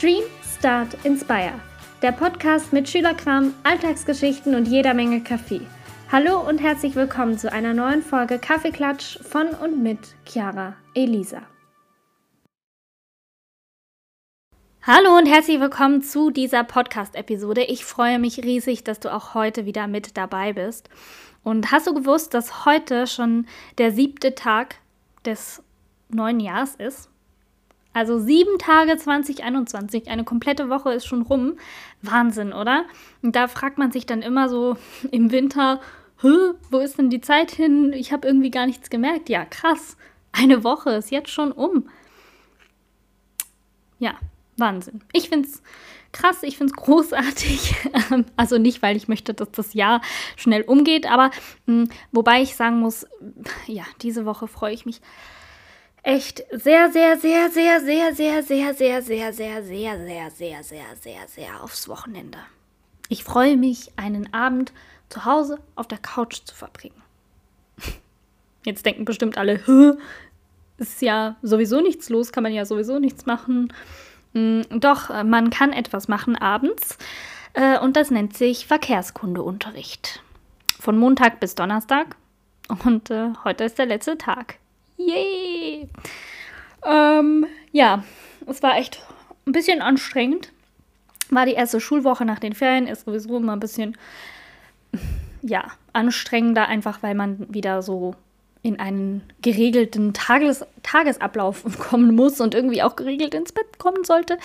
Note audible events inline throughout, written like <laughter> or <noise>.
Dream, Start, Inspire. Der Podcast mit Schülerkram, Alltagsgeschichten und jeder Menge Kaffee. Hallo und herzlich willkommen zu einer neuen Folge Kaffeeklatsch von und mit Chiara Elisa. Hallo und herzlich willkommen zu dieser Podcast-Episode. Ich freue mich riesig, dass du auch heute wieder mit dabei bist. Und hast du gewusst, dass heute schon der siebte Tag des neuen Jahres ist? Also sieben Tage 2021, eine komplette Woche ist schon rum. Wahnsinn, oder? Und da fragt man sich dann immer so <laughs> im Winter, wo ist denn die Zeit hin? Ich habe irgendwie gar nichts gemerkt. Ja, krass. Eine Woche ist jetzt schon um. Ja, Wahnsinn. Ich finde es krass, ich finde es <laughs> großartig. also nicht, weil ich möchte, dass das Jahr schnell umgeht, aber mh, wobei ich sagen muss, ja, diese Woche freue ich mich echt sehr, sehr, sehr, sehr, sehr, sehr, sehr, sehr, sehr, sehr, sehr, sehr, sehr, sehr, sehr, sehr aufs Wochenende. Ich freue mich, einen Abend zu Hause auf der Couch zu verbringen. Jetzt denken bestimmt alle, ist ja sowieso nichts los, kann man ja sowieso nichts machen. Mm, doch, äh, man kann etwas machen abends äh, und das nennt sich Verkehrskundeunterricht. Von Montag bis Donnerstag und äh, heute ist der letzte Tag. Yay! Ähm, ja, es war echt ein bisschen anstrengend. War die erste Schulwoche nach den Ferien, ist sowieso immer ein bisschen, ja, anstrengender, einfach weil man wieder so in einen geregelten Tages Tagesablauf <laughs> kommen muss und irgendwie auch geregelt ins Bett kommen sollte.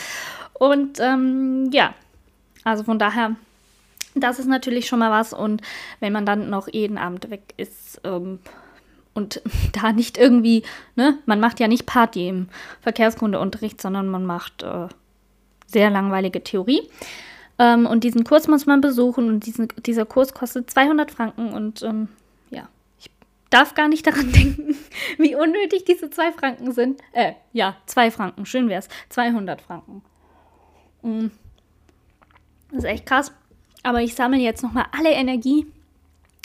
Und ähm, ja, also von daher, das ist natürlich schon mal was. Und wenn man dann noch jeden Abend weg ist ähm, und <laughs> da nicht irgendwie, ne, man macht ja nicht Party im Verkehrskundeunterricht, sondern man macht äh, sehr langweilige Theorie. Ähm, und diesen Kurs muss man besuchen und diesen, dieser Kurs kostet 200 Franken und ähm, darf gar nicht <laughs> daran denken, wie unnötig diese zwei Franken sind. Äh, ja, zwei Franken, schön wär's. 200 Franken. Mm. Das ist echt krass. Aber ich sammle jetzt nochmal alle Energie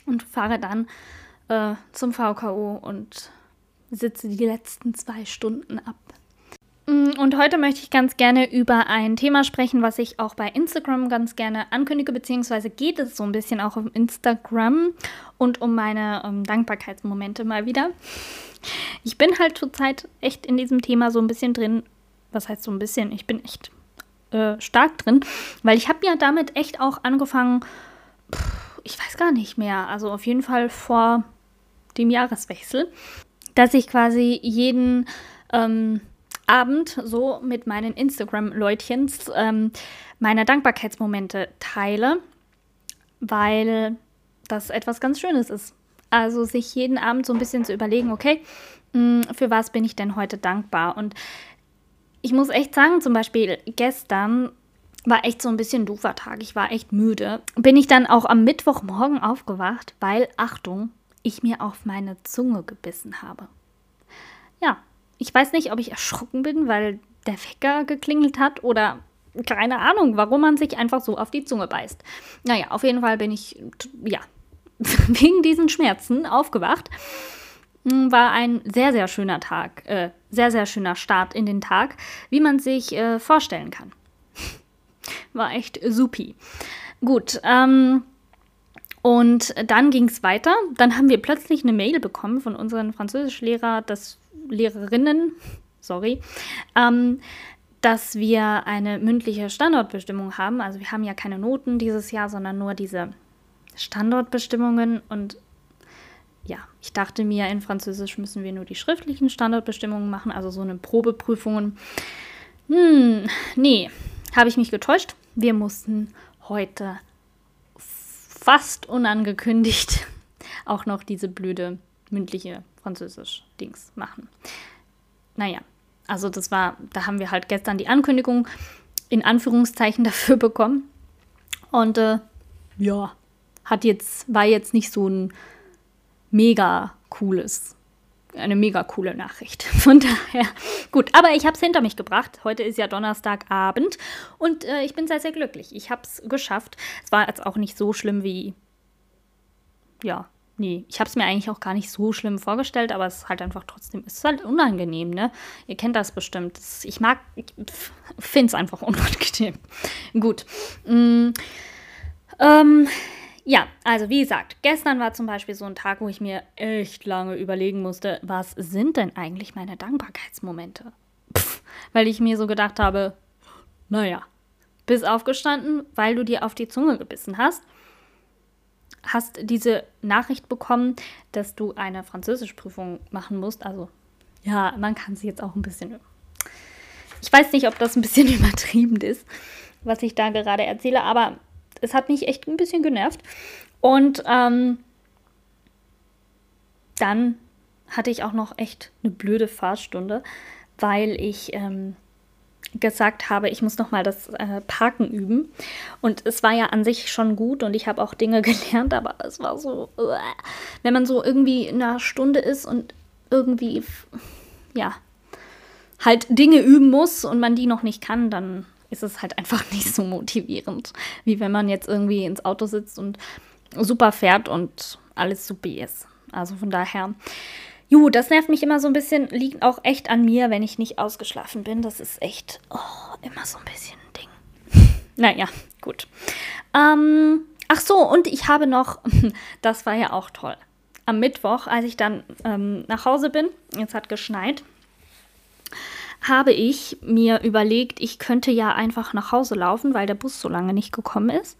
und fahre dann äh, zum VKO und sitze die letzten zwei Stunden ab. Mm, und heute möchte ich ganz gerne über ein Thema sprechen, was ich auch bei Instagram ganz gerne ankündige, beziehungsweise geht es so ein bisschen auch um Instagram und um meine ähm, Dankbarkeitsmomente mal wieder. Ich bin halt zurzeit echt in diesem Thema so ein bisschen drin. Was heißt so ein bisschen? Ich bin echt äh, stark drin, weil ich habe ja damit echt auch angefangen, pff, ich weiß gar nicht mehr, also auf jeden Fall vor dem Jahreswechsel, dass ich quasi jeden... Ähm, Abend so mit meinen Instagram-Leutchens ähm, meine Dankbarkeitsmomente teile, weil das etwas ganz Schönes ist. Also sich jeden Abend so ein bisschen zu überlegen, okay, mh, hm, für was bin ich denn heute dankbar? Und ich muss echt sagen, zum Beispiel gestern war echt so ein bisschen doofer Tag. Ich war echt müde. Bin ich dann auch am Mittwochmorgen aufgewacht, weil, Achtung, ich mir auf meine Zunge gebissen habe. Ja, ich weiß nicht, ob ich erschrocken bin, weil der Wecker geklingelt hat oder keine Ahnung, warum man sich einfach so auf die Zunge beißt. Naja, auf jeden Fall bin ich, ja, <laughs> wegen diesen Schmerzen aufgewacht. Hm, war ein sehr, sehr schöner Tag, äh, sehr, sehr schöner Start in den Tag, wie man sich äh, vorstellen kann. <laughs> War echt supi. Gut, ähm, und dann ging es weiter. Dann haben wir plötzlich eine Mail bekommen von unseren Französischlehrer, dass Lehrerinnen, sorry, ähm, dass wir eine mündliche Standortbestimmung haben. Also wir haben ja keine Noten dieses Jahr, sondern nur diese Standortbestimmungen. Und ja, ich dachte mir, in Französisch müssen wir nur die schriftlichen Standortbestimmungen machen, also so eine Probeprüfungen. Hm, nee, habe ich mich getäuscht. Wir mussten heute fast unangekündigt <laughs> auch noch diese blöde mündliche Französisch-Dings machen. Naja, also das war, da haben wir halt gestern die Ankündigung in Anführungszeichen <laughs> dafür bekommen. Und äh, ja, hat jetzt, war jetzt nicht so ein mega cooles, eine mega coole Nachricht. <laughs> Von daher, gut, aber ich habe es hinter mich gebracht. Heute ist ja Donnerstagabend und äh, ich bin sehr, sehr glücklich. Ich habe es geschafft. Es war jetzt auch nicht so schlimm wie, ja, nee, ich habe es mir eigentlich auch gar nicht so schlimm vorgestellt, aber es ist halt einfach trotzdem, es ist halt unangenehm, ne? Ihr kennt das bestimmt. Ich mag, ich finde es einfach <laughs> unangenehm. Gut. Mm, ähm, ja, also wie gesagt, gestern war zum Beispiel so ein Tag, wo ich mir echt lange überlegen musste, was sind denn eigentlich meine Dankbarkeitsmomente? Pff, weil ich mir so gedacht habe, naja, bist aufgestanden, weil du dir auf die Zunge gebissen hast hast diese Nachricht bekommen, dass du eine Französischprüfung machen musst. Also ja, man kann sie jetzt auch ein bisschen. Ich weiß nicht, ob das ein bisschen <laughs> übertrieben ist, was ich da gerade erzähle, aber es hat mich echt ein bisschen genervt. Und ähm, dann hatte ich auch noch echt eine blöde Fahrstunde, weil ich ähm, gesagt habe, ich muss noch mal das äh, Parken üben. Und es war ja an sich schon gut und ich habe auch Dinge <laughs> gelernt, aber es war so, uh, wenn man so irgendwie in einer Stunde ist und irgendwie, ja, halt Dinge üben muss und man die noch nicht kann, dann ist es halt einfach <laughs> nicht so motivierend, wie wenn man jetzt irgendwie ins Auto sitzt und super fährt und alles super ist. Also von daher, Ju, das nervt mich immer so ein bisschen, liegt auch echt an mir, wenn ich nicht ausgeschlafen bin. Das ist echt oh, immer so ein bisschen ein Ding. <laughs> naja, gut. Ähm, ach so, und ich habe noch, <laughs> das war ja auch toll. Am Mittwoch, als ich dann ähm, nach Hause bin, jetzt hat geschneit, habe ich mir überlegt, ich könnte ja einfach nach Hause laufen, weil der Bus so lange nicht gekommen ist.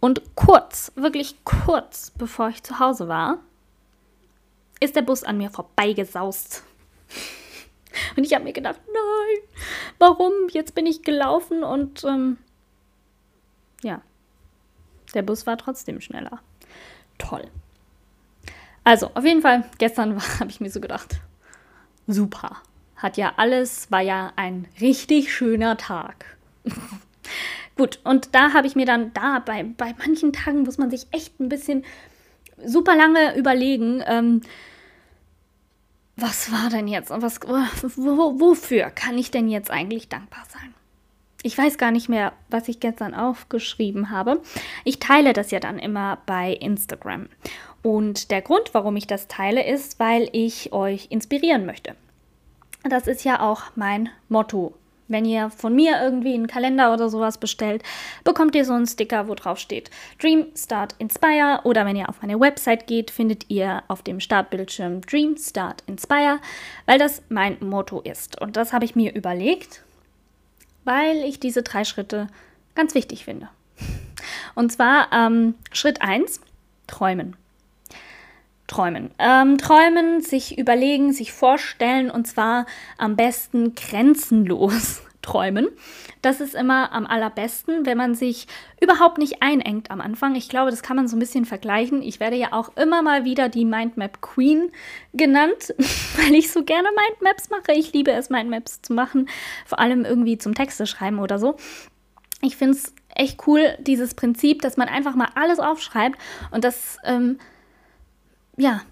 Und kurz, wirklich kurz bevor ich zu Hause war, ist der Bus an mir vorbeigesaust. Und ich habe mir gedacht, nein, warum? Jetzt bin ich gelaufen und ähm, ja, der Bus war trotzdem schneller. Toll. Also, auf jeden Fall, gestern <laughs> habe ich mir so gedacht, super. Hat ja alles, war ja ein richtig schöner Tag. <laughs> Gut, und da habe ich mir dann, da bei, bei manchen Tagen muss man sich echt ein bisschen super lange überlegen, ähm, was war denn jetzt und was, wo, wofür kann ich denn jetzt eigentlich dankbar sein? Ich weiß gar nicht mehr, was ich gestern aufgeschrieben habe. Ich teile das ja dann immer bei Instagram. Und der Grund, warum ich das teile, ist, weil ich euch inspirieren möchte. Das ist ja auch mein Motto wenn ihr von mir irgendwie einen Kalender oder sowas bestellt, bekommt ihr so einen Sticker, wo drauf steht Dream, Start, Inspire. Oder wenn ihr auf meine Website geht, findet ihr auf dem Startbildschirm Dream, Start, Inspire, weil das mein Motto ist. Und das habe ich mir überlegt, weil ich diese drei Schritte ganz wichtig finde. Und zwar ähm, Schritt 1, träumen. Träumen. Ähm, träumen, sich überlegen, sich vorstellen und zwar am besten grenzenlos <laughs> träumen. Das ist immer am allerbesten, wenn man sich überhaupt nicht einengt am Anfang. Ich glaube, das kann man so ein bisschen vergleichen. Ich werde ja auch immer mal wieder die Mindmap Queen genannt, <laughs> weil ich so gerne Mindmaps mache. Ich liebe es, Mindmaps zu machen, vor allem irgendwie zum Texte schreiben oder so. Ich finde es echt cool, dieses Prinzip, dass man einfach mal alles aufschreibt und das ähm, ja,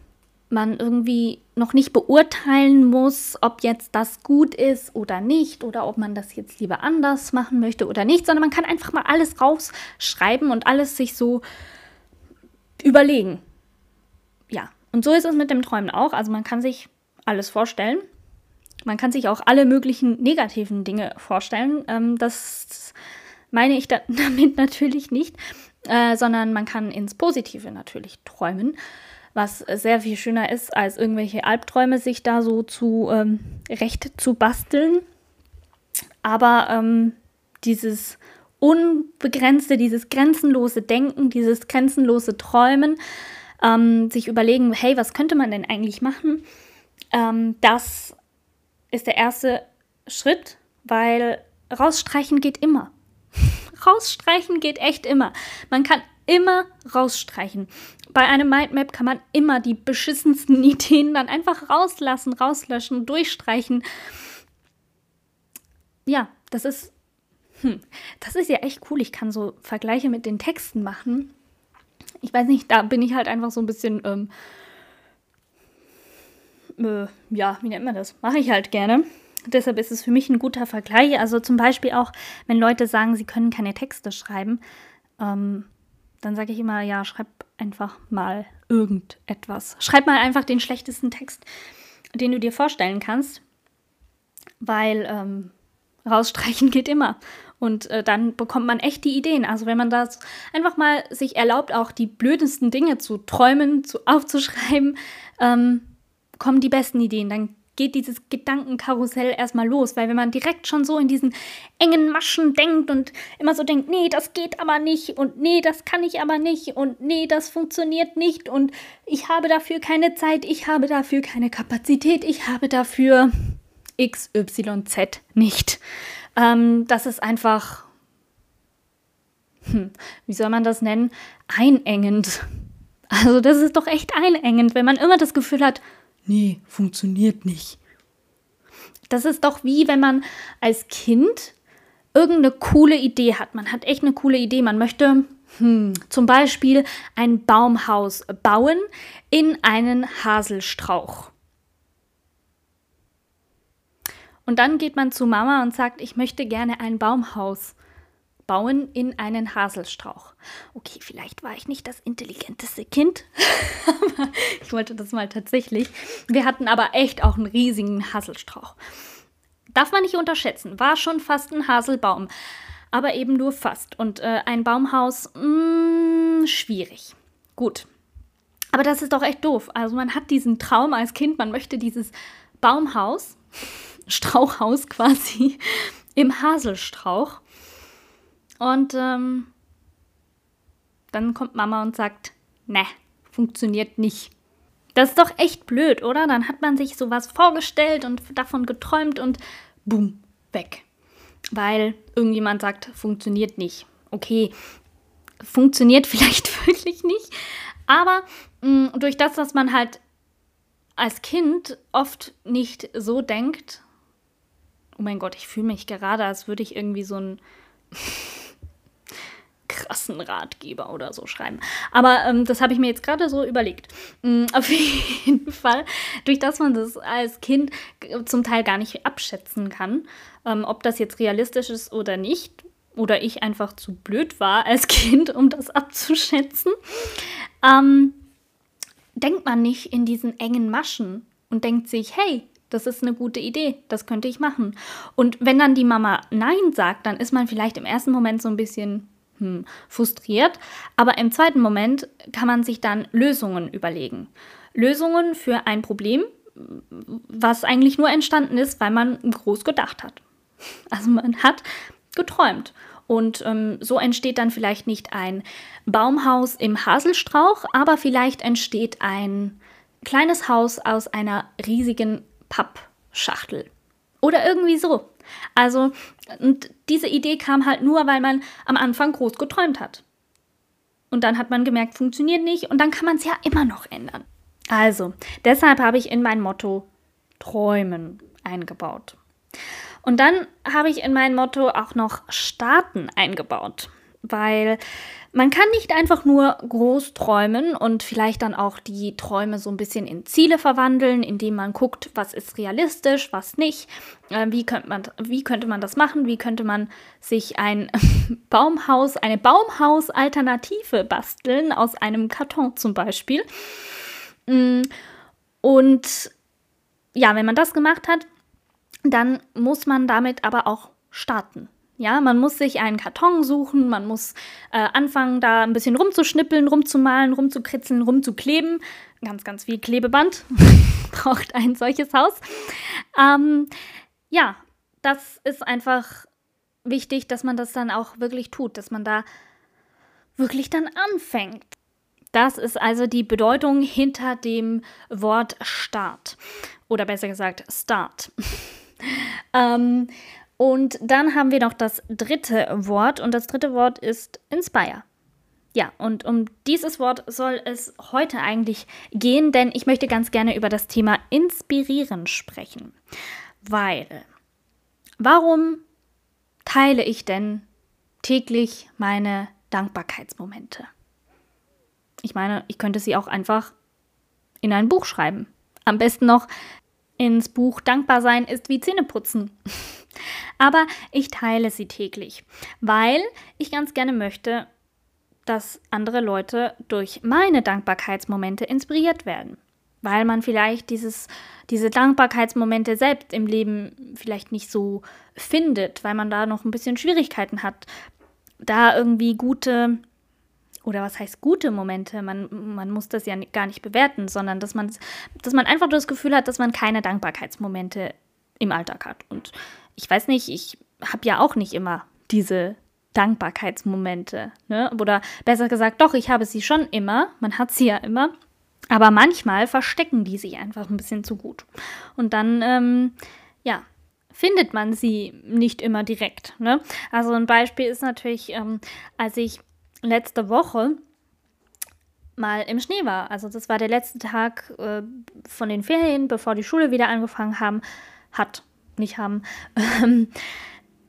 man irgendwie noch nicht beurteilen muss, ob jetzt das gut ist oder nicht oder ob man das jetzt lieber anders machen möchte oder nicht, sondern man kann einfach mal alles rausschreiben und alles sich so überlegen. Ja, und so ist es mit dem Träumen auch. Also man kann sich alles vorstellen. Man kann sich auch alle möglichen negativen Dinge vorstellen. Ähm, das meine ich da <laughs> damit natürlich nicht, äh, sondern man kann ins Positive natürlich träumen was sehr viel schöner ist, als irgendwelche Albträume sich da so zu ähm, recht zu basteln. Aber ähm, dieses unbegrenzte, dieses grenzenlose Denken, dieses grenzenlose Träumen, ähm, sich überlegen, hey, was könnte man denn eigentlich machen? Ähm, das ist der erste Schritt, weil rausstreichen geht immer. <laughs> rausstreichen geht echt immer. Man kann immer rausstreichen. Bei einem Mindmap kann man immer die beschissensten <laughs> Ideen dann einfach rauslassen, rauslöschen, durchstreichen. Ja, das ist, hm, das ist ja echt cool. Ich kann so Vergleiche mit den Texten machen. Ich weiß nicht, da bin ich halt einfach so ein bisschen, ähm, äh, ja, wie nennt man das? Mache ich halt gerne. Deshalb ist es für mich ein guter Vergleich. Also zum Beispiel auch, wenn Leute sagen, sie können keine Texte schreiben, ähm, dann sage ich immer, ja, schreib einfach mal irgendetwas. Schreib mal einfach den schlechtesten Text, den du dir vorstellen kannst, weil ähm, rausstreichen <laughs> geht immer. Und äh, dann bekommt man echt die Ideen. Also wenn man das einfach mal sich erlaubt, auch die blödesten Dinge zu träumen, zu <laughs> aufzuschreiben, ähm, kommen die besten Ideen. Dann geht dieses Gedankenkarussell erstmal los, weil wenn man direkt schon so in diesen engen Maschen denkt und immer so denkt, nee, das geht aber nicht und nee, das kann ich aber nicht und nee, das funktioniert nicht und ich habe dafür keine Zeit, ich habe dafür keine Kapazität, ich habe dafür XYZ nicht. Ähm, das ist einfach, hm, wie soll man das nennen, einengend. Also das ist doch echt einengend, wenn man immer das Gefühl hat, nee, funktioniert nicht. Das ist doch wie wenn man als Kind irgendeine coole Idee hat. Man hat echt eine coole Idee. Man möchte hm, zum Beispiel ein Baumhaus bauen in einen Haselstrauch. Und dann geht man zu Mama und sagt, ich möchte gerne ein Baumhaus bauen in einen Haselstrauch. Okay, vielleicht war ich nicht das intelligenteste Kind, <laughs> aber ich wollte das mal tatsächlich. Wir hatten aber echt auch einen riesigen Haselstrauch. Darf man nicht unterschätzen, war schon fast ein Haselbaum, aber eben nur fast. Und äh, ein Baumhaus, mh, mm, schwierig. Gut. Aber das ist doch echt doof. Also man hat diesen Traum als Kind, man möchte dieses Baumhaus, <laughs> Strauchhaus quasi, im Haselstrauch. Und ähm, dann kommt Mama und sagt, ne, funktioniert nicht. Das ist doch echt blöd, oder? Dann hat man sich sowas vorgestellt und davon geträumt und boom, weg. Weil irgendjemand sagt, funktioniert nicht. Okay, funktioniert <laughs> vielleicht wirklich nicht, aber mh, mm, durch das, dass man halt als Kind oft nicht so denkt, oh mein Gott, ich fühle mich gerade, als würde ich irgendwie so ein krassen Ratgeber oder so schreiben. Aber ähm, das habe ich mir jetzt gerade so überlegt. Mhm, <laughs> auf jeden Fall, durch das man das als Kind zum Teil gar nicht abschätzen kann, ähm, ob das jetzt realistisch ist oder nicht, oder ich einfach zu blöd war als <laughs> Kind, um das abzuschätzen, ähm, denkt man nicht in diesen engen Maschen und denkt sich, hey, das ist eine gute Idee, das könnte ich machen. Und wenn dann die Mama Nein sagt, dann ist man vielleicht im ersten Moment so ein bisschen hm, frustriert. Aber im zweiten Moment kann man sich dann Lösungen überlegen. Lösungen für ein Problem, was eigentlich nur entstanden ist, weil man groß gedacht hat. Also man hat geträumt. Und ähm, so entsteht dann vielleicht nicht ein Baumhaus im Haselstrauch, aber vielleicht entsteht ein kleines Haus aus einer riesigen Pappschachtel. Oder irgendwie so. Also, und diese Idee kam halt nur, weil man am Anfang groß geträumt hat. Und dann hat man gemerkt, funktioniert nicht und dann kann man es ja immer noch ändern. Also, deshalb habe ich in mein Motto Träumen eingebaut. Und dann habe ich in mein Motto auch noch Starten eingebaut weil man kann nicht einfach nur groß träumen und vielleicht dann auch die Träume so ein bisschen in Ziele verwandeln, indem man guckt, was ist realistisch, was nicht, äh, wie, könnte man, wie könnte man das machen, wie könnte man sich ein <laughs> Baumhaus, eine Baumhausalternative basteln, aus einem Karton zum Beispiel. Mm, und ja, wenn man das gemacht hat, dann muss man damit aber auch starten. Ja, man muss sich einen Karton suchen, man muss äh, anfangen, da ein bisschen rumzuschnippeln, rumzumalen, rumzukritzeln, rumzukleben. Ganz, ganz viel Klebeband <laughs> braucht ein solches Haus. Ähm, ja, das ist einfach wichtig, dass man das dann auch wirklich tut, dass man da wirklich dann anfängt. Das ist also die Bedeutung hinter dem Wort Start. Oder besser gesagt, Start. <laughs> ähm, und dann haben wir noch das dritte Wort und das dritte Wort ist inspire. Ja, und um dieses Wort soll es heute eigentlich gehen, denn ich möchte ganz gerne über das Thema inspirieren sprechen. Weil, warum teile ich denn täglich meine Dankbarkeitsmomente? Ich meine, ich könnte sie auch einfach in ein Buch schreiben. Am besten noch ins Buch Dankbar sein ist wie Zähneputzen. Aber ich teile sie täglich, weil ich ganz gerne möchte, dass andere Leute durch meine Dankbarkeitsmomente inspiriert werden. Weil man vielleicht dieses, diese Dankbarkeitsmomente selbst im Leben vielleicht nicht so findet, weil man da noch ein bisschen Schwierigkeiten hat, da irgendwie gute oder was heißt gute Momente? Man, man muss das ja gar nicht bewerten, sondern dass man, dass man einfach das Gefühl hat, dass man keine Dankbarkeitsmomente im Alltag hat. Und ich weiß nicht, ich habe ja auch nicht immer diese Dankbarkeitsmomente. Ne? Oder besser gesagt, doch, ich habe sie schon immer. Man hat sie ja immer. Aber manchmal verstecken die sich einfach ein bisschen zu gut. Und dann, ähm, ja, findet man sie nicht immer direkt. Ne? Also ein Beispiel ist natürlich, ähm, als ich letzte Woche mal im Schnee war. Also das war der letzte Tag äh, von den Ferien, bevor die Schule wieder angefangen haben, hat, nicht haben. Ähm,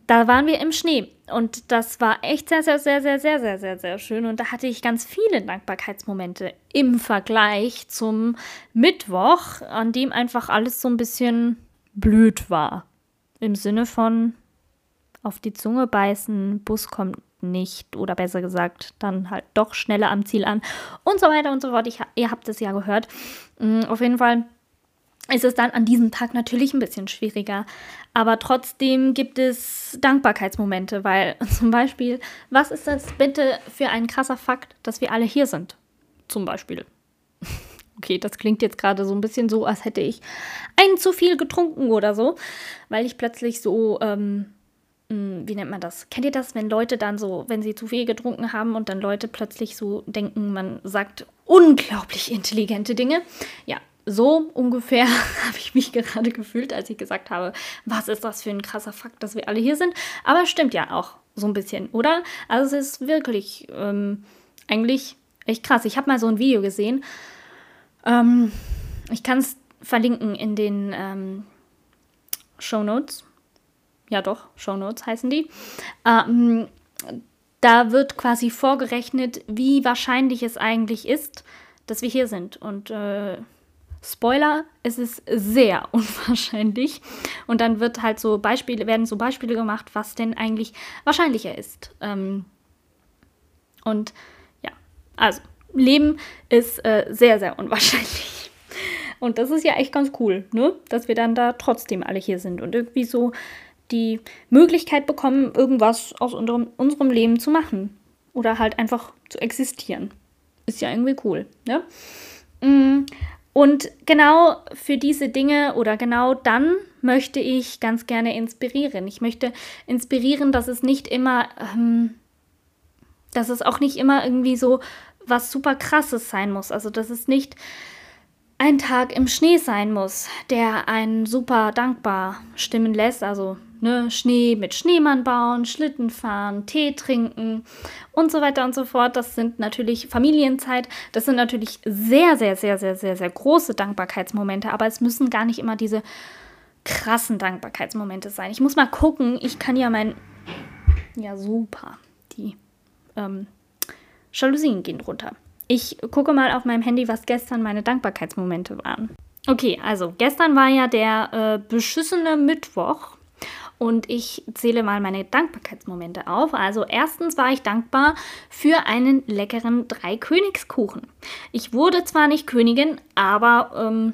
da waren wir im Schnee und das war echt sehr, sehr, sehr, sehr, sehr, sehr, sehr, sehr schön. Und da hatte ich ganz viele Dankbarkeitsmomente im Vergleich zum Mittwoch, an dem einfach alles so ein bisschen blöd war. Im Sinne von auf die Zunge beißen, Bus kommt nicht oder besser gesagt, dann halt doch schneller am Ziel an und so weiter und so fort. Ich, ihr habt es ja gehört. Mm, auf jeden Fall ist es dann an diesem Tag natürlich ein bisschen schwieriger. Aber trotzdem gibt es Dankbarkeitsmomente, weil <laughs> zum Beispiel, was ist das bitte für ein krasser Fakt, dass wir alle hier sind? Zum Beispiel. <laughs> Okay, das klingt jetzt gerade so ein bisschen so, als hätte ich ein zu viel getrunken oder so, weil ich plötzlich so, ähm, hm, wie nennt man das? Kennt ihr das, wenn Leute dann so, wenn sie zu viel getrunken haben und dann Leute plötzlich so denken, man sagt unglaublich intelligente Dinge? Ja, so ungefähr <laughs> habe ich mich gerade gefühlt, als ich gesagt habe, was ist das für ein krasser Fakt, dass wir alle hier sind. Aber stimmt ja auch so ein bisschen, oder? Also es ist wirklich ähm, eigentlich echt krass. Ich habe mal so ein Video gesehen. Ähm, ich kann es verlinken in den ähm, Show Notes. Ja doch, Show Notes heißen die. Ähm, da wird quasi vorgerechnet, wie wahrscheinlich es eigentlich ist, dass wir hier sind. Und äh, Spoiler, es ist sehr <laughs> unwahrscheinlich. Und dann wird halt so Beispiele, werden so Beispiele gemacht, was denn eigentlich wahrscheinlicher ist. Ähm, und ja, also Leben ist äh, sehr, sehr unwahrscheinlich. Und das ist ja echt ganz cool, ne? Dass wir dann da trotzdem alle hier sind und irgendwie so die Möglichkeit bekommen, irgendwas aus unserem, unserem Leben zu machen. Oder halt einfach zu existieren. Ist ja irgendwie cool, ne? Mm, und genau für diese Dinge oder genau dann möchte ich ganz gerne inspirieren. Ich möchte inspirieren, dass es nicht immer, ähm, dass es auch nicht immer irgendwie so was super krasses sein muss. Also dass es nicht ein Tag im Schnee sein muss, der einen super dankbar stimmen lässt. Also ne, Schnee mit Schneemann bauen, Schlitten fahren, Tee trinken und so weiter und so fort. Das sind natürlich Familienzeit. Das sind natürlich sehr, sehr, sehr, sehr, sehr, sehr große Dankbarkeitsmomente. Aber es müssen gar nicht immer diese krassen Dankbarkeitsmomente sein. Ich muss mal gucken. Ich kann ja mein. Ja, super. Die ähm, Jalousien gehen runter. Ich gucke mal auf meinem Handy, was gestern meine Dankbarkeitsmomente waren. Okay, also gestern war ja der äh, beschissene Mittwoch und ich zähle mal meine Dankbarkeitsmomente auf. Also erstens war ich dankbar für einen leckeren Drei-Königskuchen. Ich wurde zwar nicht Königin, aber ähm,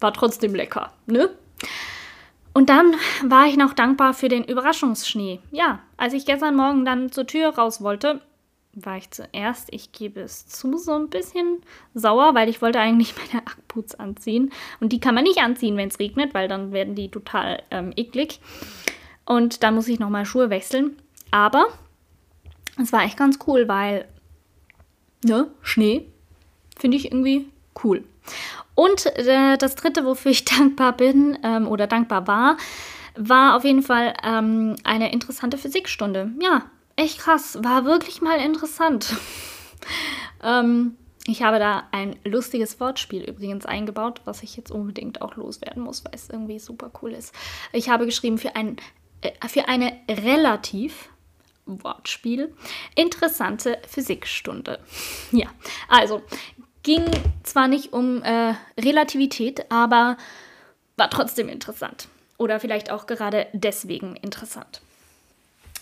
war trotzdem lecker, ne? Und dann war ich noch dankbar für den Überraschungsschnee. Ja, als ich gestern Morgen dann zur Tür raus wollte, war ich zuerst, ich gebe es zu, so ein bisschen sauer, weil ich wollte eigentlich <laughs> meine Ackboots anziehen. Und die kann man nicht anziehen, wenn es regnet, weil dann werden die total ähm, eklig. Und dann muss ich nochmal Schuhe wechseln. Aber es war echt ganz cool, weil, ne, Schnee finde ich irgendwie cool. Und äh, das dritte, wofür ich <laughs> dankbar bin ähm, oder dankbar war, war auf jeden Fall ähm, eine interessante Physikstunde. Ja, echt krass, war wirklich mal interessant. <laughs> ähm, ich habe da ein lustiges Wortspiel übrigens eingebaut, was ich jetzt unbedingt auch loswerden muss, weil es irgendwie super cool ist. Ich habe geschrieben für, ein, äh, für eine relativ Wortspiel interessante Physikstunde. <laughs> Ja, also ging zwar nicht um äh, Relativität, aber war trotzdem interessant. Oder vielleicht auch gerade deswegen interessant.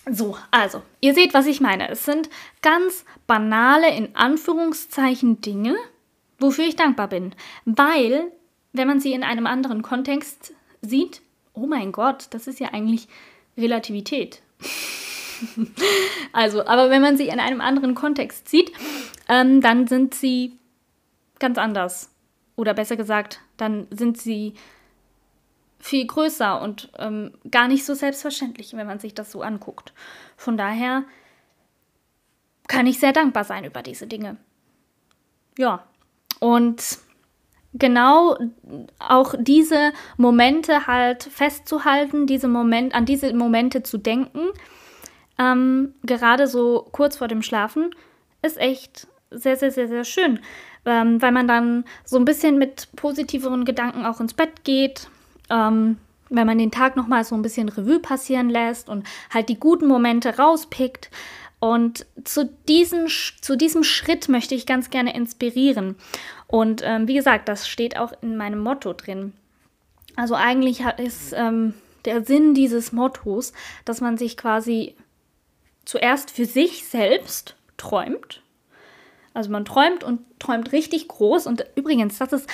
So, also, ihr seht, was ich meine. Es sind ganz banale, in Anführungszeichen, Dinge, wofür ich dankbar bin. Weil, wenn man sie in einem anderen Kontext sieht, oh mein Gott, das ist ja eigentlich Relativität. <laughs> also, aber wenn man sie in einem anderen Kontext sieht, ähm, dann sind sie ganz anders. Oder besser gesagt, dann sind sie viel größer und ähm, gar nicht so selbstverständlich, wenn man sich das so anguckt. Von daher kann ich sehr dankbar sein über diese Dinge. Ja, und genau auch diese Momente halt festzuhalten, diese Moment, an diese Momente zu denken, ähm, gerade so kurz vor dem Schlafen, ist echt sehr, sehr, sehr, sehr schön, ähm, weil man dann so ein bisschen mit positiveren Gedanken auch ins Bett geht, ähm, wenn man den Tag nochmal so ein bisschen Revue passieren lässt und halt die guten Momente rauspickt. Und zu diesem, zu diesem Schritt möchte ich ganz gerne inspirieren. Und ähm, wie gesagt, das steht auch in meinem Motto drin. Also eigentlich ist ähm, der Sinn dieses Mottos, dass man sich quasi zuerst für sich selbst träumt. Also man träumt und träumt richtig groß. Und übrigens, das ist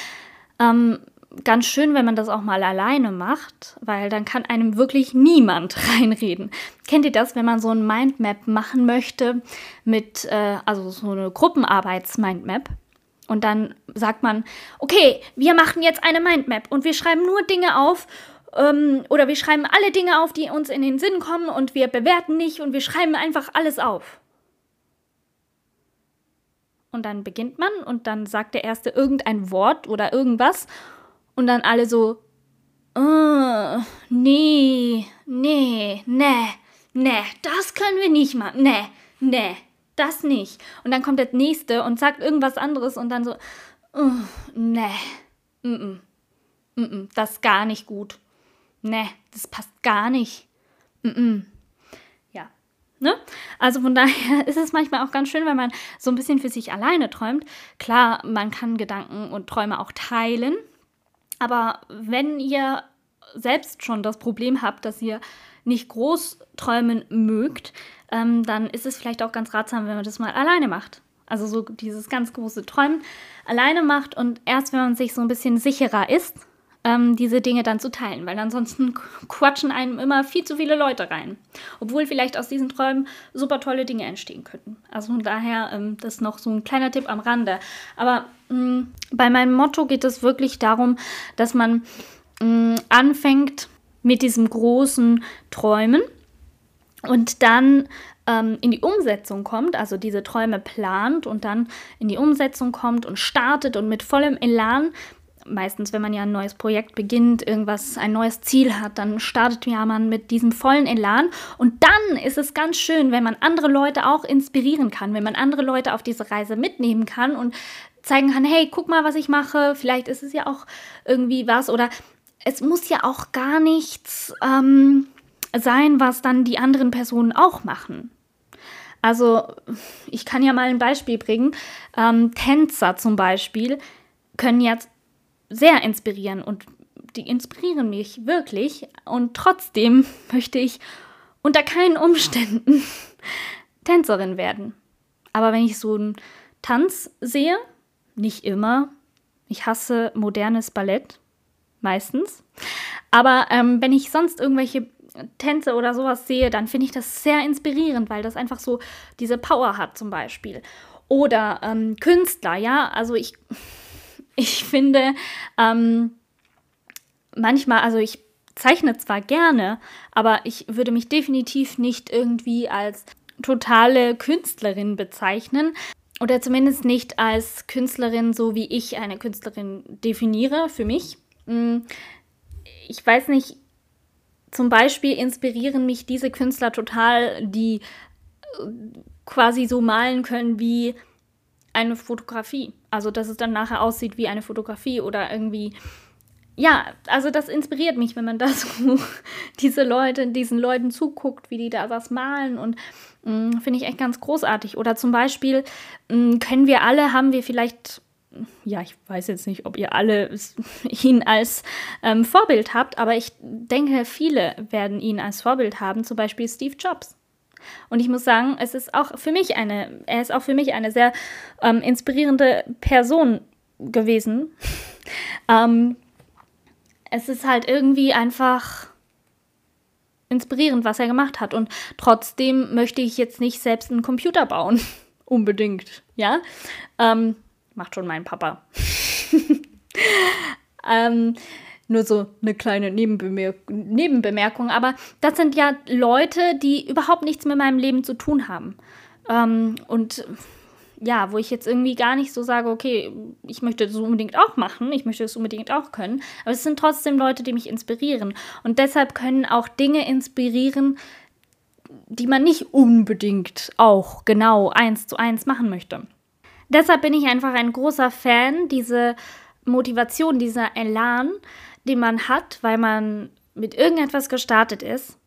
ähm, ganz schön, wenn man das auch mal alleine macht, weil dann kann einem wirklich niemand <laughs> reinreden. Kennt ihr das, wenn man so ein Mindmap machen möchte mit, äh, also so eine Gruppenarbeits-Mindmap? Und dann sagt man, okay, wir machen jetzt eine Mindmap und wir schreiben nur Dinge auf ähm, oder wir schreiben alle Dinge auf, die uns in den Sinn kommen und wir bewerten nicht und wir schreiben einfach alles auf. Und dann beginnt man und dann sagt der Erste irgendein Wort oder irgendwas und dann alle so, oh, nee, nee, nee, nee, das können wir nicht machen, nee, nee, das nicht. Und dann kommt der Nächste und sagt irgendwas anderes und dann so, oh, nee, -mm, mm -mm, das ist gar nicht gut. Nee, das passt gar nicht. Mm -mm. Ja, ne? Also von <laughs> daher ist es manchmal auch ganz schön, wenn man so ein bisschen für sich alleine träumt. Klar, man kann Gedanken und Träume auch teilen, aber wenn ihr selbst schon das Problem habt, dass ihr nicht groß träumen mögt, ähm, dann ist es vielleicht auch ganz ratsam, wenn man das mal alleine macht. Also so dieses ganz große Träumen alleine macht und erst wenn man sich so ein bisschen sicherer ist, ähm, diese Dinge dann zu teilen, weil ansonsten quatschen einem immer viel zu viele Leute rein. Obwohl vielleicht aus diesen Träumen super tolle Dinge entstehen könnten. Also von daher, ähm, das ist noch so ein kleiner Tipp am Rande. Aber mh, mm, bei meinem Motto geht es wirklich darum, dass man mh, mm, anfängt mit diesem großen Träumen und dann ähm, in die Umsetzung kommt, also diese Träume plant und dann in die Umsetzung kommt und startet und mit vollem Elan meistens, wenn man ja ein neues Projekt beginnt, irgendwas, ein neues Ziel hat, dann startet ja man mit diesem vollen Elan. Und dann ist es ganz schön, wenn man andere Leute auch inspirieren kann, wenn man andere Leute auf diese Reise mitnehmen kann und zeigen kann, hey, guck mal, was ich mache. Vielleicht ist es ja auch irgendwie was oder es muss ja auch gar nichts ähm, sein, was dann die anderen Personen auch machen. Also ich kann ja mal ein Beispiel bringen. Ähm, Tänzer zum Beispiel können jetzt sehr inspirieren und die inspirieren mich wirklich. Und trotzdem <laughs> möchte ich unter keinen Umständen <laughs> Tänzerin werden. Aber wenn ich so einen Tanz sehe, nicht immer, ich hasse modernes Ballett, meistens. Aber ähm, wenn ich sonst irgendwelche Tänze oder sowas sehe, dann finde ich das sehr inspirierend, weil das einfach so diese Power hat zum Beispiel. Oder ähm, Künstler, ja, also ich ich finde, ähm, manchmal, also ich zeichne zwar gerne, aber ich würde mich definitiv nicht irgendwie als totale Künstlerin bezeichnen oder zumindest nicht als Künstlerin, so wie ich eine Künstlerin definiere für mich. Mm, ich weiß nicht, zum Beispiel inspirieren mich diese Künstler total, die äh, quasi so malen können wie eine Fotografie. Also, dass es dann nachher aussieht wie eine Fotografie oder irgendwie. Ja, also das inspiriert mich, wenn man <laughs> da so diese Leute, diesen Leuten zuguckt, wie die da was malen und mm, finde ich echt ganz großartig. Oder zum Beispiel mh, mm, können wir alle, haben wir vielleicht ja, ich weiß jetzt nicht, ob ihr alle <laughs> ihn als ähm, Vorbild habt, aber ich denke, viele werden ihn als Vorbild haben, zum Beispiel Steve Jobs. Und ich muss sagen, es ist auch für mich eine, er ist auch für mich eine sehr ähm, inspirierende Person gewesen. <laughs> ähm, es ist halt irgendwie einfach inspirierend, was er gemacht hat. Und trotzdem möchte ich jetzt nicht selbst einen Computer bauen. <laughs> Unbedingt, ja. Ähm, macht schon mein Papa. <laughs> ähm, nur so eine kleine Nebenbemerk Nebenbemerkung. Aber das sind ja Leute, die überhaupt nichts mit meinem Leben zu tun haben. Ähm, und ja, wo ich jetzt irgendwie gar nicht so sage, okay, ich möchte das unbedingt auch machen, ich möchte das unbedingt auch können. Aber es sind trotzdem Leute, die mich inspirieren. Und deshalb können auch Dinge inspirieren, die man nicht unbedingt auch genau eins zu eins machen möchte. Deshalb bin ich einfach ein großer Fan, diese Motivation, dieser Elan, den man hat, weil man mit irgendetwas gestartet ist,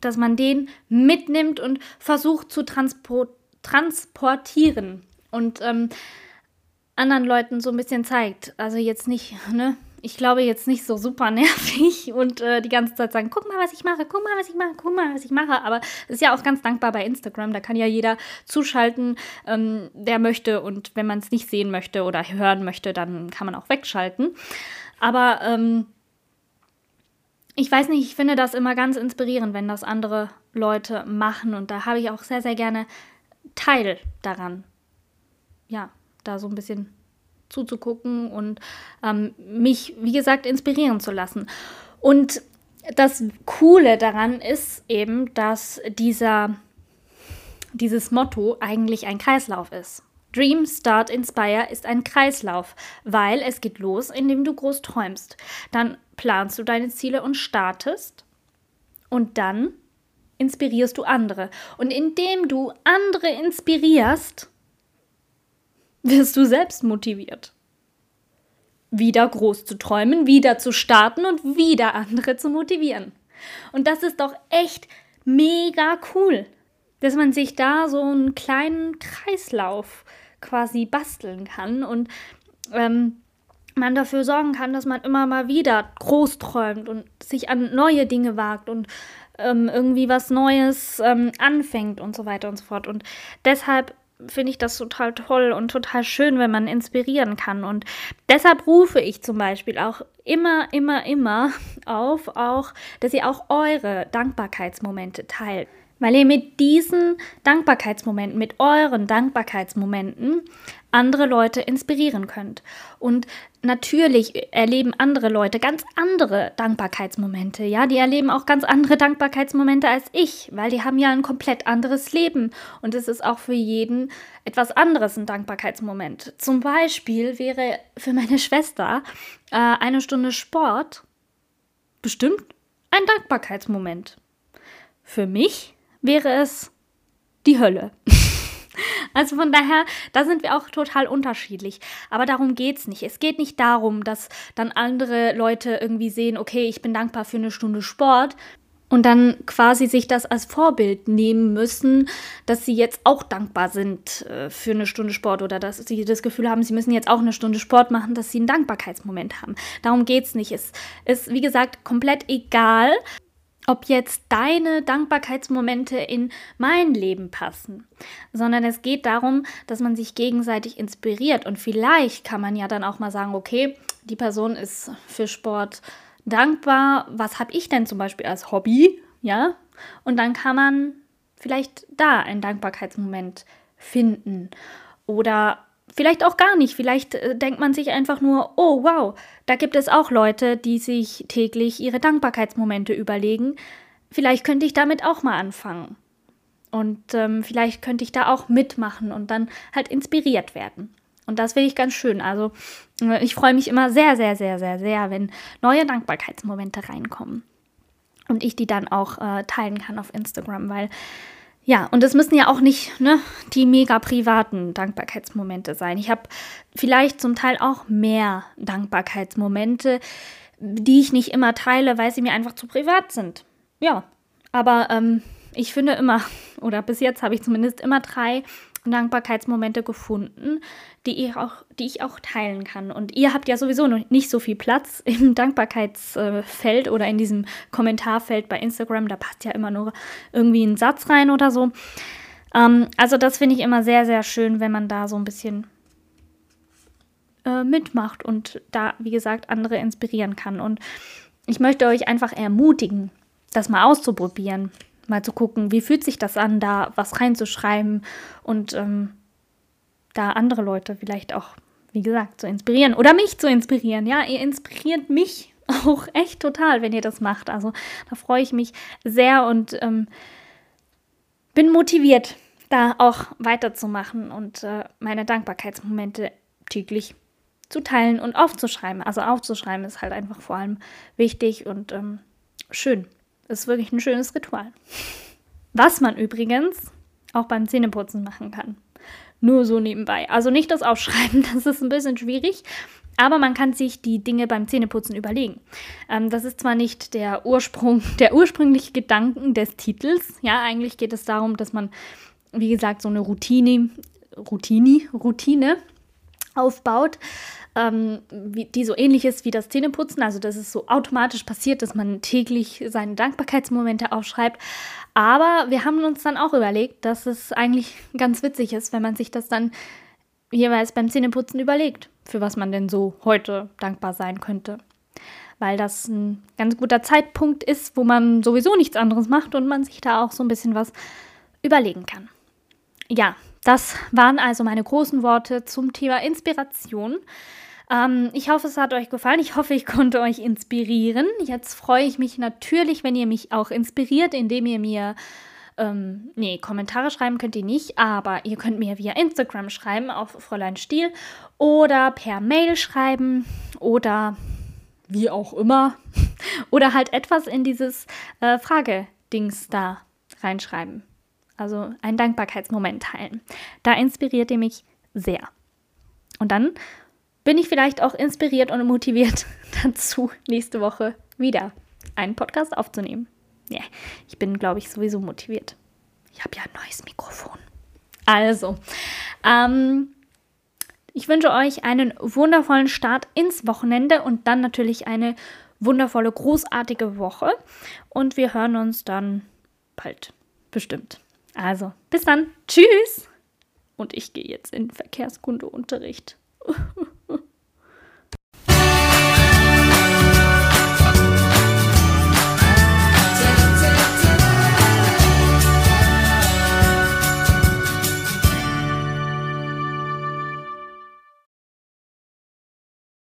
dass man den mitnimmt und versucht zu transpor transportieren und ähm, anderen Leuten so ein bisschen zeigt. Also jetzt nicht, ne? Ich glaube jetzt nicht so super <laughs> nervig und äh, die ganze Zeit sagen, guck mal, was ich mache, guck mal, was ich mache, guck mal, was ich mache. Aber es ist ja auch ganz dankbar bei Instagram. Da kann ja jeder zuschalten, ähm, der möchte. Und wenn man es nicht sehen möchte oder hören möchte, dann kann man auch wegschalten. Aber ähm, ich weiß nicht, ich finde das immer ganz inspirierend, wenn das andere Leute machen. Und da habe ich auch sehr, sehr gerne Teil daran ja, da so ein bisschen zuzugucken und ähm, mich, wie gesagt, inspirieren zu lassen. Und das Coole daran ist eben, dass dieser, dieses Motto eigentlich ein Kreislauf ist. Dream, Start, Inspire ist ein Kreislauf, weil es geht los, indem du groß träumst. Dann planst du deine Ziele und startest und dann inspirierst du andere. Und indem du andere inspirierst, wirst du selbst motiviert. Wieder groß zu träumen, wieder zu starten und wieder andere zu motivieren. Und das ist doch echt mega cool, dass man sich da so einen kleinen Kreislauf quasi basteln kann und ähm, man dafür sorgen kann, dass man immer mal wieder groß träumt und sich an neue Dinge wagt und ähm, irgendwie was Neues ähm, anfängt und so weiter und so fort. Und deshalb finde ich das total toll und total schön, wenn man inspirieren kann. Und deshalb rufe ich zum Beispiel auch immer, immer, immer <laughs> auf, auch, dass ihr auch eure Dankbarkeitsmomente teilt. Weil ihr mit diesen Dankbarkeitsmomenten, mit euren Dankbarkeitsmomenten andere Leute inspirieren könnt. Und natürlich erleben andere Leute ganz andere Dankbarkeitsmomente. Ja, die erleben auch ganz andere Dankbarkeitsmomente als ich, weil die haben ja ein komplett anderes Leben. Und es ist auch für jeden etwas anderes ein Dankbarkeitsmoment. Zum Beispiel wäre für meine Schwester äh, eine Stunde Sport bestimmt ein Dankbarkeitsmoment. Für mich wäre es die Hölle. <laughs> Also von daher, da sind wir auch total unterschiedlich. Aber darum geht es nicht. Es geht nicht darum, dass dann andere Leute irgendwie sehen, okay, ich bin dankbar für eine Stunde Sport und dann quasi sich das als Vorbild nehmen müssen, dass sie jetzt auch dankbar sind äh, für eine Stunde Sport oder dass sie das Gefühl haben, sie müssen jetzt auch eine Stunde Sport machen, dass sie einen Dankbarkeitsmoment haben. Darum geht es nicht. Es ist, wie gesagt, komplett egal, ob jetzt deine Dankbarkeitsmomente in mein Leben passen, sondern es geht darum, dass man sich gegenseitig inspiriert. Und vielleicht kann man ja dann auch mal sagen, okay, die Person ist für Sport dankbar, was habe ich denn zum Beispiel als Hobby, ja? Und dann kann man vielleicht da einen Dankbarkeitsmoment finden. Oder vielleicht auch gar nicht. Vielleicht äh, denkt man sich einfach nur, oh wow, da gibt es auch Leute, die sich täglich ihre Dankbarkeitsmomente überlegen. Vielleicht könnte ich damit auch mal anfangen. Und ähm, vielleicht könnte ich da auch mitmachen und dann halt inspiriert werden. Und das finde ich ganz schön. Also äh, ich freue mich immer sehr, sehr, sehr, sehr, sehr, wenn neue Dankbarkeitsmomente reinkommen. Und ich die dann auch äh, teilen kann auf Instagram, weil ja, und es müssen ja auch nicht ne, die mega privaten Dankbarkeitsmomente sein. Ich habe vielleicht zum Teil auch mehr Dankbarkeitsmomente, die ich nicht immer teile, weil sie mir einfach zu privat sind. Ja, aber ähm, ich finde immer, <laughs> oder bis jetzt habe ich zumindest immer drei Dankbarkeitsmomente gefunden, die ich, auch, die ich auch teilen kann. Und ihr habt ja sowieso noch nicht so viel Platz im Dankbarkeitsfeld oder in diesem Kommentarfeld bei Instagram. Da passt ja immer nur irgendwie ein Satz rein oder so. Ähm, also das finde ich immer sehr, sehr schön, wenn man da so ein bisschen äh, mitmacht und da, wie gesagt, andere inspirieren kann. Und ich möchte euch einfach ermutigen, das mal auszuprobieren, mal zu gucken, wie fühlt sich das an, da was reinzuschreiben und ähm, da andere Leute vielleicht auch, wie gesagt, zu inspirieren oder mich zu inspirieren. Ja, ihr inspiriert mich <laughs> auch echt total, wenn ihr das macht. Also da freue ich mich sehr und ähm, bin motiviert, da auch weiterzumachen und äh, meine Dankbarkeitsmomente täglich zu teilen und aufzuschreiben. Also aufzuschreiben ist halt einfach vor allem wichtig und ähm, schön. Ist wirklich ein schönes Ritual. Was man übrigens auch beim Zähneputzen machen kann. Nur so nebenbei. Also nicht das Aufschreiben, <laughs> das ist ein bisschen schwierig. Aber man kann sich die Dinge beim Zähneputzen überlegen. Ähm, das ist zwar nicht der Ursprung, <laughs> der ursprüngliche Gedanken des Titels. Ja, eigentlich geht es darum, dass man, wie gesagt, so eine Routine, Routine, Routine aufbaut ähm, wie, die so ähnlich ist wie das Zähneputzen. Also, dass es so automatisch passiert, dass man täglich seine Dankbarkeitsmomente aufschreibt. Aber wir haben uns dann auch überlegt, dass es eigentlich ganz witzig ist, wenn man sich das dann jeweils beim Zähneputzen überlegt, für was man denn so heute dankbar sein könnte. Weil das ein ganz guter Zeitpunkt ist, wo man sowieso nichts anderes macht und man sich da auch so ein bisschen was überlegen kann. Ja, das waren also meine großen Worte zum Thema Inspiration. Ähm, ich hoffe, es hat euch gefallen. Ich hoffe, ich <laughs> konnte euch inspirieren. Jetzt freue ich mich natürlich, wenn ihr mich auch inspiriert, indem ihr mir ähm, nee, Kommentare schreiben könnt ihr nicht, aber ihr könnt mir via Instagram schreiben auf Fräulein Stiel oder per Mail schreiben oder wie auch immer <laughs> oder halt etwas in dieses äh, Fragedings da reinschreiben. Also einen Dankbarkeitsmoment teilen. Da inspiriert ihr mich sehr. Und dann bin ich vielleicht auch inspiriert und motiviert <laughs> dazu, nächste Woche wieder einen Podcast aufzunehmen. Ja, ich bin, glaube ich, sowieso motiviert. Ich habe ja ein neues Mikrofon. Also, ähm, ich wünsche euch einen wundervollen Start ins Wochenende und dann natürlich eine wundervolle, großartige Woche. Und wir hören uns dann bald. Bestimmt. Also, bis dann. Tschüss. Und ich gehe jetzt in Verkehrskundeunterricht. <laughs>